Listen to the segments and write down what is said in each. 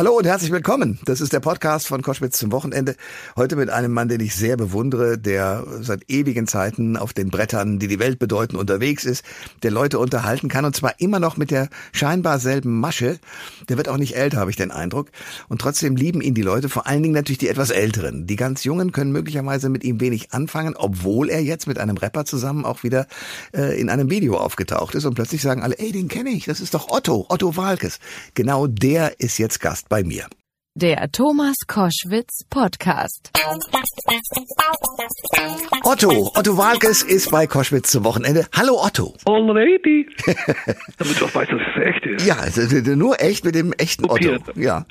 Hallo und herzlich willkommen. Das ist der Podcast von Koschwitz zum Wochenende. Heute mit einem Mann, den ich sehr bewundere, der seit ewigen Zeiten auf den Brettern, die die Welt bedeuten, unterwegs ist, der Leute unterhalten kann und zwar immer noch mit der scheinbar selben Masche. Der wird auch nicht älter, habe ich den Eindruck. Und trotzdem lieben ihn die Leute, vor allen Dingen natürlich die etwas Älteren. Die ganz Jungen können möglicherweise mit ihm wenig anfangen, obwohl er jetzt mit einem Rapper zusammen auch wieder äh, in einem Video aufgetaucht ist und plötzlich sagen alle, ey, den kenne ich, das ist doch Otto, Otto Walkes. Genau der ist jetzt Gast Gast bei mir. Der Thomas Koschwitz Podcast. Otto, Otto Walkes ist bei Koschwitz zum Wochenende. Hallo Otto. Already. Damit du auch weißt, dass es echt ist. Ja, also, nur echt mit dem echten Kopiert. Otto. Ja.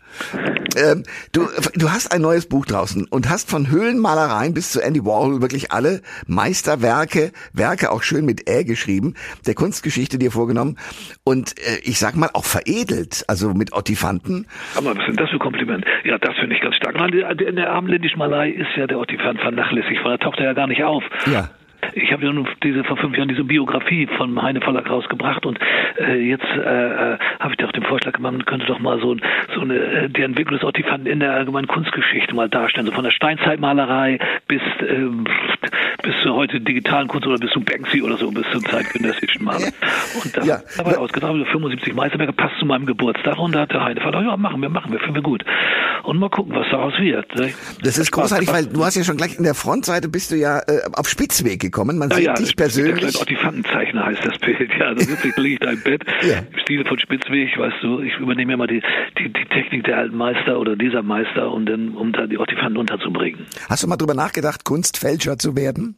Ähm, du, du hast ein neues Buch draußen und hast von Höhlenmalereien bis zu Andy Warhol wirklich alle Meisterwerke, Werke auch schön mit Ä geschrieben, der Kunstgeschichte dir vorgenommen und äh, ich sag mal auch veredelt, also mit Ottifanten. Aber was sind das für Kompliment? Ja, das finde ich ganz stark. In der abendländischen Malei ist ja der Ottifant vernachlässigt, weil er taucht ja gar nicht auf. Ja. Ich habe ja nun diese vor fünf Jahren diese Biografie von Heine Verlag rausgebracht und äh, jetzt äh, äh habe ich dir auch den Vorschlag gemacht, man könnte doch mal so, so eine äh, die Entwicklung des Ottifanten in der allgemeinen Kunstgeschichte mal darstellen, so von der Steinzeitmalerei bis ähm, bis zur heute digitalen Kunst oder bis zum Banksy oder so, bis zum zeitgenössischen Maler. Und da ja. dabei ausgedacht, 75 Meisterwerke passt zu meinem Geburtstag und da hat der Heine Verlag, ja machen wir, machen wir, finden wir gut. Und mal gucken, was daraus wird. Ne? Das ist großartig, weil du hast ja schon gleich in der Frontseite bist du ja äh, auf Spitzweg gekommen. Man ja, sieht ja, dich persönlich. Der Ottifantenzeichner heißt das Bild. Ja, da sitze ich, liege ich im Bett ja. im Stil von Spitzweg, weißt du. Ich übernehme immer die, die, die Technik der alten Meister oder dieser Meister, um dann, um da die Ottifanten unterzubringen. Hast du mal drüber nachgedacht, Kunstfälscher zu werden?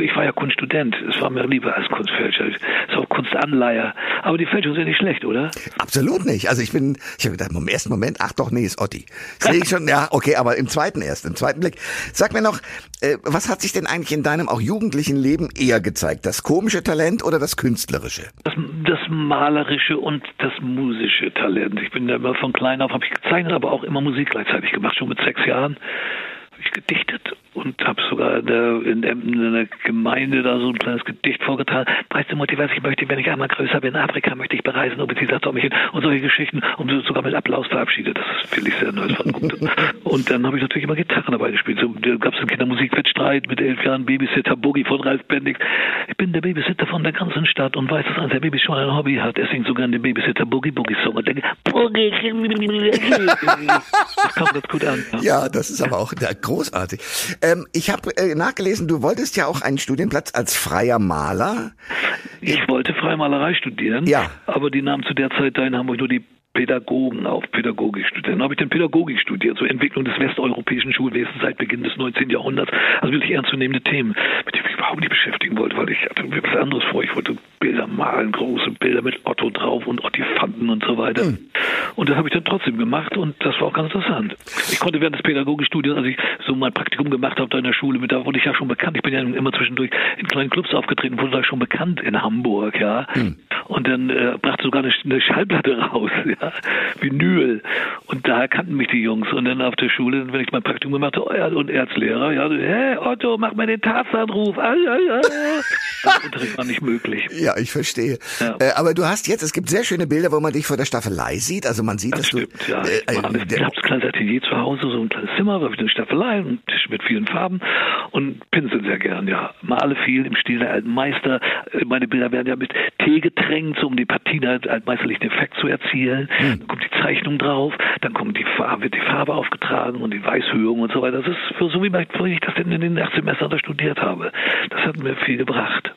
Ich war ja Kunststudent. Es war mir lieber als Kunstfälscher. Ist auch Kunstanleiher. Aber die Fälschung ist ja nicht schlecht, oder? Absolut nicht. Also ich bin, ich habe gedacht, im ersten Moment, ach doch, nee, ist Otti. Sehe ich schon, ja, okay, aber im zweiten erst, im zweiten Blick. Sag mir noch, äh, was hat sich denn eigentlich in deinem auch jugendlichen Leben eher gezeigt? Das komische Talent oder das künstlerische? Das, das malerische und das musische Talent. Ich bin ja immer von klein auf, habe ich gezeichnet, aber auch immer Musik gleichzeitig gemacht, schon mit sechs Jahren ich gedichtet und habe sogar in der, in, der, in der Gemeinde da so ein kleines Gedicht vorgetragen. Preis der Motivation, ich möchte, wenn ich einmal größer bin, in Afrika möchte ich bereisen, sie sagt, mich hin und solche Geschichten und sogar mit Applaus verabschiedet. Das finde ich sehr neu von und dann habe ich natürlich immer Gitarren dabei gespielt. So, da gab es einen Kindermusikwettstreit mit elf Jahren Babysitter Boogie von Ralf Bendig. Ich bin der Babysitter von der ganzen Stadt und weiß, dass eines der Babys schon ein Hobby hat. Er singt sogar den Babysitter Boogie Boogie Song und denke, Boogie. das kommt ganz gut an. Ja, ja das ist aber auch großartig. Ähm, ich habe äh, nachgelesen, du wolltest ja auch einen Studienplatz als freier Maler. Ich wollte Freimalerei studieren, ja. aber die nahmen zu der Zeit da in Hamburg nur die Pädagogen auf, Pädagogik studiert. Dann habe ich dann Pädagogik studiert, so Entwicklung des westeuropäischen Schulwesens seit Beginn des 19. Jahrhunderts. Also wirklich ernstzunehmende Themen, mit denen ich überhaupt nicht beschäftigen wollte, weil ich hatte mir was anderes vor. Ich wollte Bilder malen, große Bilder mit Otto drauf und Ottifanten und so weiter. Hm. Und das habe ich dann trotzdem gemacht und das war auch ganz interessant. Ich konnte während des Pädagogikstudiums, als ich so mein Praktikum gemacht habe da in der Schule, mit da wurde ich ja schon bekannt. Ich bin ja immer zwischendurch in kleinen Clubs aufgetreten, wurde da schon bekannt in Hamburg, ja. Hm. Und dann äh, brachte sogar eine, eine Schallplatte raus, ja. Vinyl. Und da kannten mich die Jungs. Und dann auf der Schule, wenn ich mein Praktikum gemacht habe, und Erzlehrer, ja, hey Otto, mach mal den Tarzanruf. Ah, ja, ja. Das Unterricht war nicht möglich. Ja, ich verstehe. Ja. Äh, aber du hast jetzt, es gibt sehr schöne Bilder, wo man dich vor der Staffelei sieht. Also man sieht, das dass stimmt, du. Ja, äh, ich, äh, ich habe ein kleines Atelier zu Hause, so ein kleines Zimmer, da habe ich eine Staffelei, einen Tisch mit vielen Farben und pinsel sehr gern, ja. Male viel im Stil der alten Meister. Äh, meine Bilder werden ja mit Tee getränkt, so um die Partien halt altmeisterlichen Effekt zu erzielen. Hm. Dann kommt die Zeichnung drauf, dann kommt die Farbe, wird die Farbe aufgetragen und die Weißhöhung und so weiter. Das ist für so wie ich das denn in den Erstsemestern da studiert habe. Das hat mir viel gebracht.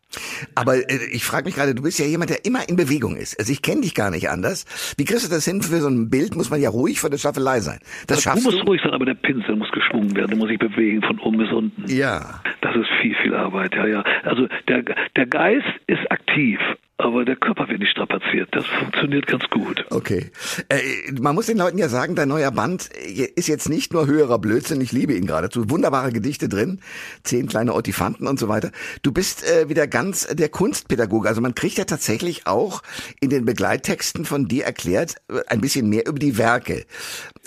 Aber äh, ich frage mich gerade, du bist ja jemand, der immer in Bewegung ist. Also ich kenne dich gar nicht anders. Wie kriegst du das hin? Für so ein Bild muss man ja ruhig vor der Staffelei sein. Das also, schaffst du. musst ruhig sein, aber der Pinsel muss geschwungen werden, der muss sich bewegen von oben bis unten. Ja. Das ist viel, viel Arbeit, ja, ja. Also der, der Geist ist aktiv, aber der Körper wird nicht strapaziert. Das funktioniert ganz gut. Okay. Äh, man muss den Leuten ja sagen, dein neuer Band ist jetzt nicht nur höherer Blödsinn, ich liebe ihn geradezu. Wunderbare Gedichte drin, zehn kleine Ottifanten und so weiter. Du bist äh, wieder ganz der Kunstpädagoge. Also man kriegt ja tatsächlich auch in den Begleittexten von dir erklärt äh, ein bisschen mehr über die Werke.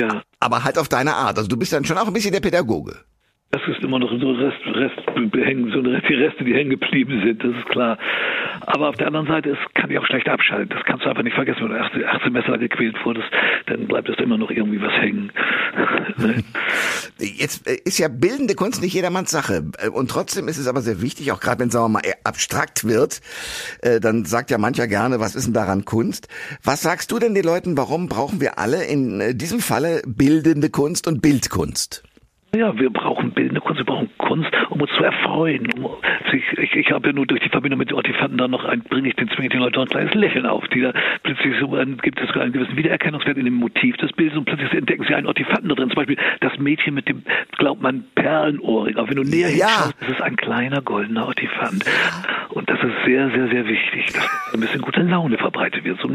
Ja. Aber halt auf deine Art. Also du bist dann schon auch ein bisschen der Pädagoge. Das ist immer noch so Rest, Rest, so die Reste, die hängen geblieben sind, das ist klar. Aber auf der anderen Seite, es kann dich auch schlecht abschalten. Das kannst du einfach nicht vergessen, wenn du acht, acht Semester gequält wurdest, dann bleibt es immer noch irgendwie was hängen. Jetzt äh, ist ja bildende Kunst nicht jedermanns Sache. Äh, und trotzdem ist es aber sehr wichtig, auch gerade wenn es, sagen wir mal, abstrakt wird, äh, dann sagt ja mancher gerne, was ist denn daran Kunst? Was sagst du denn den Leuten, warum brauchen wir alle in diesem Falle bildende Kunst und Bildkunst? Ja, wir brauchen bildende Kunst, wir brauchen Kunst, um uns zu erfreuen. Um, ich, ich, ich habe ja nur durch die Verbindung mit den Ortifanten dann noch ein, bringe ich den, zwinge ich den Leuten noch ein kleines Lächeln auf, die da plötzlich so ein, gibt es einen gewissen Wiedererkennungswert in dem Motiv des Bildes und plötzlich entdecken sie einen Ortifanten da drin. Zum Beispiel das Mädchen mit dem, glaubt man, Perlenohrring. Aber wenn du näher ja. hinschaust, ist es ein kleiner goldener Ortifant. Und das ist sehr, sehr, sehr wichtig, dass ein bisschen gute Laune verbreitet wird. So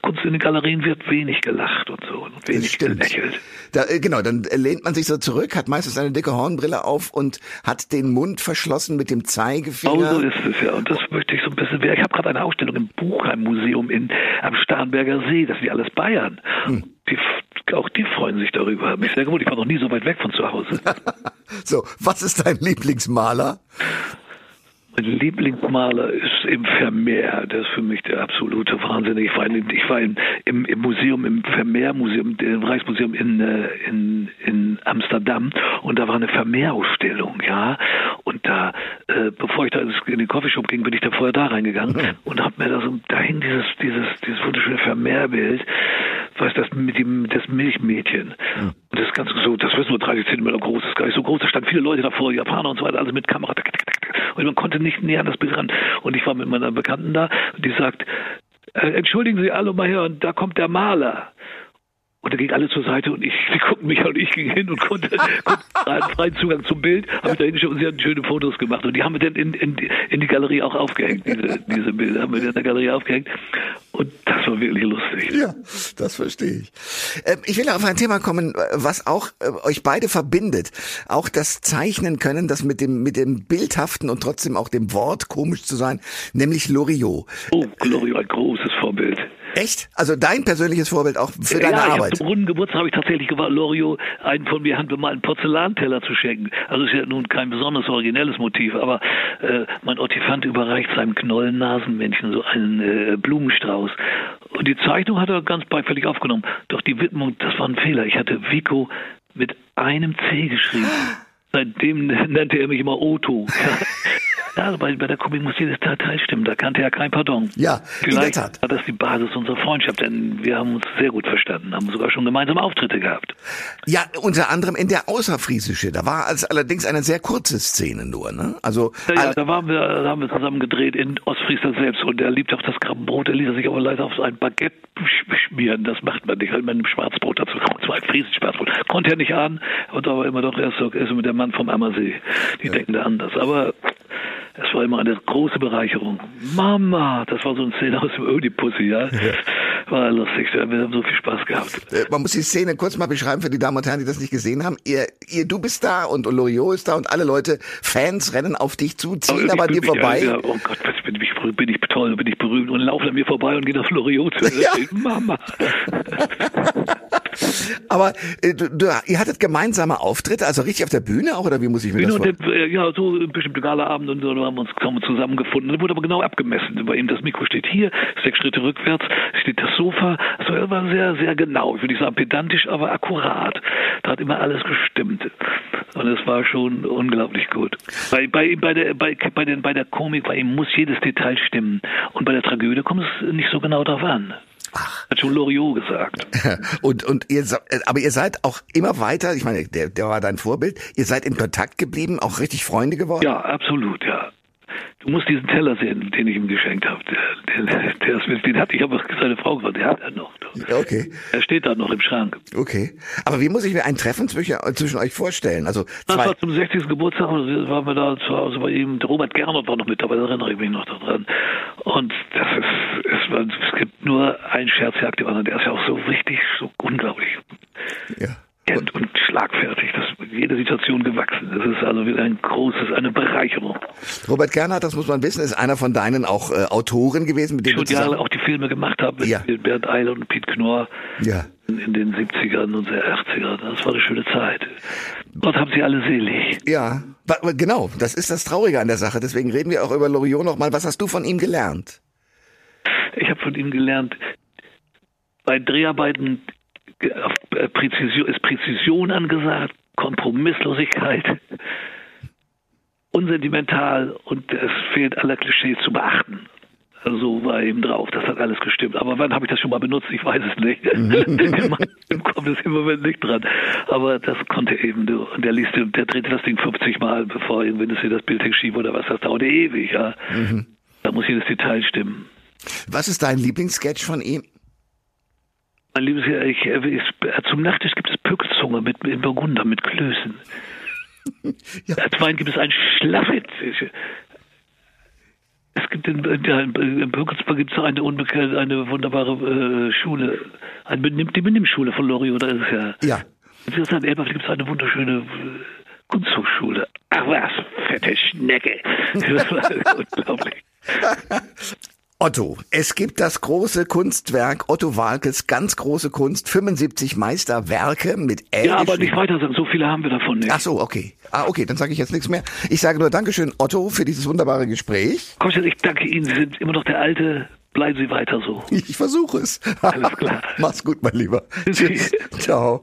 Kunst in den Galerien wird wenig gelacht und so und wenig gelächelt. Da, äh, genau, dann lehnt man sich so zurück, hat meistens eine dicke Hornbrille auf und hat den Mund verschlossen mit dem Zeigefinger. Oh, so ist es ja. Und das möchte ich so ein bisschen. Ich habe gerade eine Ausstellung im Buchheim-Museum in, am Starnberger See. Das sind ja alles Bayern. Hm. Die, auch die freuen sich darüber. Mich sehr gewundert. Ich war noch nie so weit weg von zu Hause. so, was ist dein Lieblingsmaler? Mein Lieblingsmaler ist im Vermeer. Der ist für mich der absolute Wahnsinn. Ich war, in, ich war in, im, im, Museum, im Vermeer-Museum, im Reichsmuseum in, äh, in, in Amsterdam und da war eine Vermeer-Ausstellung, ja. Und da, äh, bevor ich da in den Coffeeshop ging, bin ich da vorher da reingegangen mhm. und hab mir da so, da hing dieses, dieses, dieses wunderschöne Vermeerbild, was das mit dem, das Milchmädchen. Mhm. Und das ist ganz so, das ist nur 30 Zentimeter groß, das ist gar nicht so groß, da standen viele Leute davor, Japaner und so weiter, alles mit Kamera, und man konnte nicht näher an das Bild ran. Und ich war mit meiner Bekannten da, die sagt, äh, entschuldigen Sie alle mal her, und da kommt der Maler. Und da ging alle zur Seite und ich, sie guckten mich an und ich ging hin und konnte, konnte freien Zugang zum Bild, habe ich da hingeschaut und sie hatten schöne Fotos gemacht. Und die haben wir dann in, in, in die Galerie auch aufgehängt, diese, diese Bilder haben wir in der Galerie aufgehängt. Und das war wirklich lustig. Ja, das verstehe ich. Ähm, ich will auf ein Thema kommen, was auch äh, euch beide verbindet. Auch das Zeichnen können, das mit dem, mit dem Bildhaften und trotzdem auch dem Wort komisch zu sein, nämlich Loriot. Oh, Loriot, ein großes Vorbild. Echt? Also dein persönliches Vorbild auch für deine ja, Arbeit? Zum runden Geburtstag habe ich tatsächlich gewagt, Loriot einen von mir handbemalten Porzellanteller zu schenken. Also ist ja nun kein besonders originelles Motiv, aber äh, mein Ortifant überreicht seinem Knollennasenmännchen so einen äh, Blumenstrauß. Und die Zeichnung hat er ganz beifällig aufgenommen. Doch die Widmung, das war ein Fehler. Ich hatte Vico mit einem C geschrieben. Seitdem nannte er mich immer Otto. Ja, also bei, bei der Komik muss jedes Detail stimmen. Da kannte er kein Pardon. Ja, Vielleicht war das die Basis unserer Freundschaft, denn wir haben uns sehr gut verstanden, haben sogar schon gemeinsam Auftritte gehabt. Ja, unter anderem in der Außerfriesische. Da war es allerdings eine sehr kurze Szene nur, ne? Also ja, ja da waren wir, da haben wir zusammen gedreht in Ostfriesland selbst und er liebt auch das Krabbenbrot. Er ließ sich aber leider auf ein Baguette schmieren. Das macht man nicht, halt mit einem Schwarzbrot dazu. Ein Friesisch Schwarzbrot. Konnte er nicht an und aber immer doch erst so, er ist mit der Mann vom Ammersee. Die ja. denken da anders. Aber es war immer eine große Bereicherung. Mama, das war so eine Szene aus dem Ödipussy, ja. ja. War lustig, wir haben so viel Spaß gehabt. Äh, man muss die Szene kurz mal beschreiben für die Damen und Herren, die das nicht gesehen haben. Ihr, ihr du bist da und Loriot ist da und alle Leute, Fans rennen auf dich zu, ziehen aber, an dir vorbei. Ja, oh Gott, bin ich, bin ich toll, bin ich berühmt und laufen an mir vorbei und gehen auf Loriot zu. Ja. Mama. Aber äh, du, du, ihr hattet gemeinsame Auftritte, also richtig auf der Bühne auch, oder wie muss ich mir Bühne das vorstellen? Äh, ja, so bestimmte Galaabend und so, da haben wir uns zusammengefunden. Da wurde aber genau abgemessen. Bei ihm das Mikro steht hier, sechs Schritte rückwärts steht das Sofa. Also er war sehr, sehr genau. Ich würde nicht sagen pedantisch, aber akkurat. Da hat immer alles gestimmt. Und es war schon unglaublich gut. Bei, bei, bei, der, bei, bei, den, bei der Komik, bei ihm muss jedes Detail stimmen. Und bei der Tragödie kommt es nicht so genau darauf an. Ach. Hat schon Loriot gesagt. und, und ihr, aber ihr seid auch immer weiter, ich meine, der, der war dein Vorbild, ihr seid in Kontakt geblieben, auch richtig Freunde geworden? Ja, absolut, ja. Du musst diesen Teller sehen, den ich ihm geschenkt habe. Der, der, der ist, den hatte ich aber seine Frau gefragt, der hat er noch. Okay. Er steht da noch im Schrank. Okay. Aber wie muss ich mir ein Treffen zwischen, zwischen euch vorstellen? Also zwei das war zum 60. Geburtstag, waren wir da zu Hause bei ihm. Der Robert Gernot war noch mit dabei, da erinnere ich mich noch daran. Und das ist, es, war, es gibt nur einen Scherz jagt der ist ja auch so richtig, so unglaublich. Ja. Und, und schlagfertig. Das jeder Situation gewachsen. Das ist also wieder ein großes, eine Bereicherung. Robert Gernhardt, das muss man wissen, ist einer von deinen auch äh, Autoren gewesen, mit dem ich schon Jahre auch die Filme gemacht habe mit ja. Bernd Eiler und Piet Knorr ja. in, in den 70ern und der 80ern. Das war eine schöne Zeit. Gott haben sie alle selig. Ja, genau, das ist das Traurige an der Sache. Deswegen reden wir auch über Loriot nochmal. Was hast du von ihm gelernt? Ich habe von ihm gelernt, bei Dreharbeiten Präzision, ist Präzision angesagt, Kompromisslosigkeit, unsentimental und es fehlt aller Klischees zu beachten. So war eben drauf, das hat alles gestimmt. Aber wann habe ich das schon mal benutzt? Ich weiß es nicht. Im Kopf ist im Moment nicht dran. Aber das konnte eben, du. Und der liest, der drehte das Ding 50 Mal, bevor irgendwie das Bild schief oder was, das dauerte ewig, ja. Mhm. Da muss jedes Detail stimmen. Was ist dein Lieblingssketch von ihm? Mein liebes Herr, ich, ich, zum Nachtisch gibt es Pückzunge mit, in Burgunder mit Klößen. ja. Als Wein gibt es ein Schlaffit. Es gibt in, in, in Birkensburg gibt es eine unbekannte, eine wunderbare äh, Schule, eine Benimm, die Benimmschule von Loriot, da ist es ja. Ja. In Elbach gibt es eine wunderschöne äh, Kunsthochschule. Ach was, fette Schnecke. Das war unglaublich. Otto, es gibt das große Kunstwerk Otto Walkes, ganz große Kunst, 75 Meisterwerke mit L. Ja, aber nicht weiter sagen, so viele haben wir davon nicht. Ach so, okay. Ah, okay, dann sage ich jetzt nichts mehr. Ich sage nur Dankeschön, Otto, für dieses wunderbare Gespräch. Komm, ich danke Ihnen, Sie sind immer noch der alte Bleiben Sie weiter so. Ich versuche es. Alles klar. Mach's gut, mein Lieber. Tschüss. Ciao.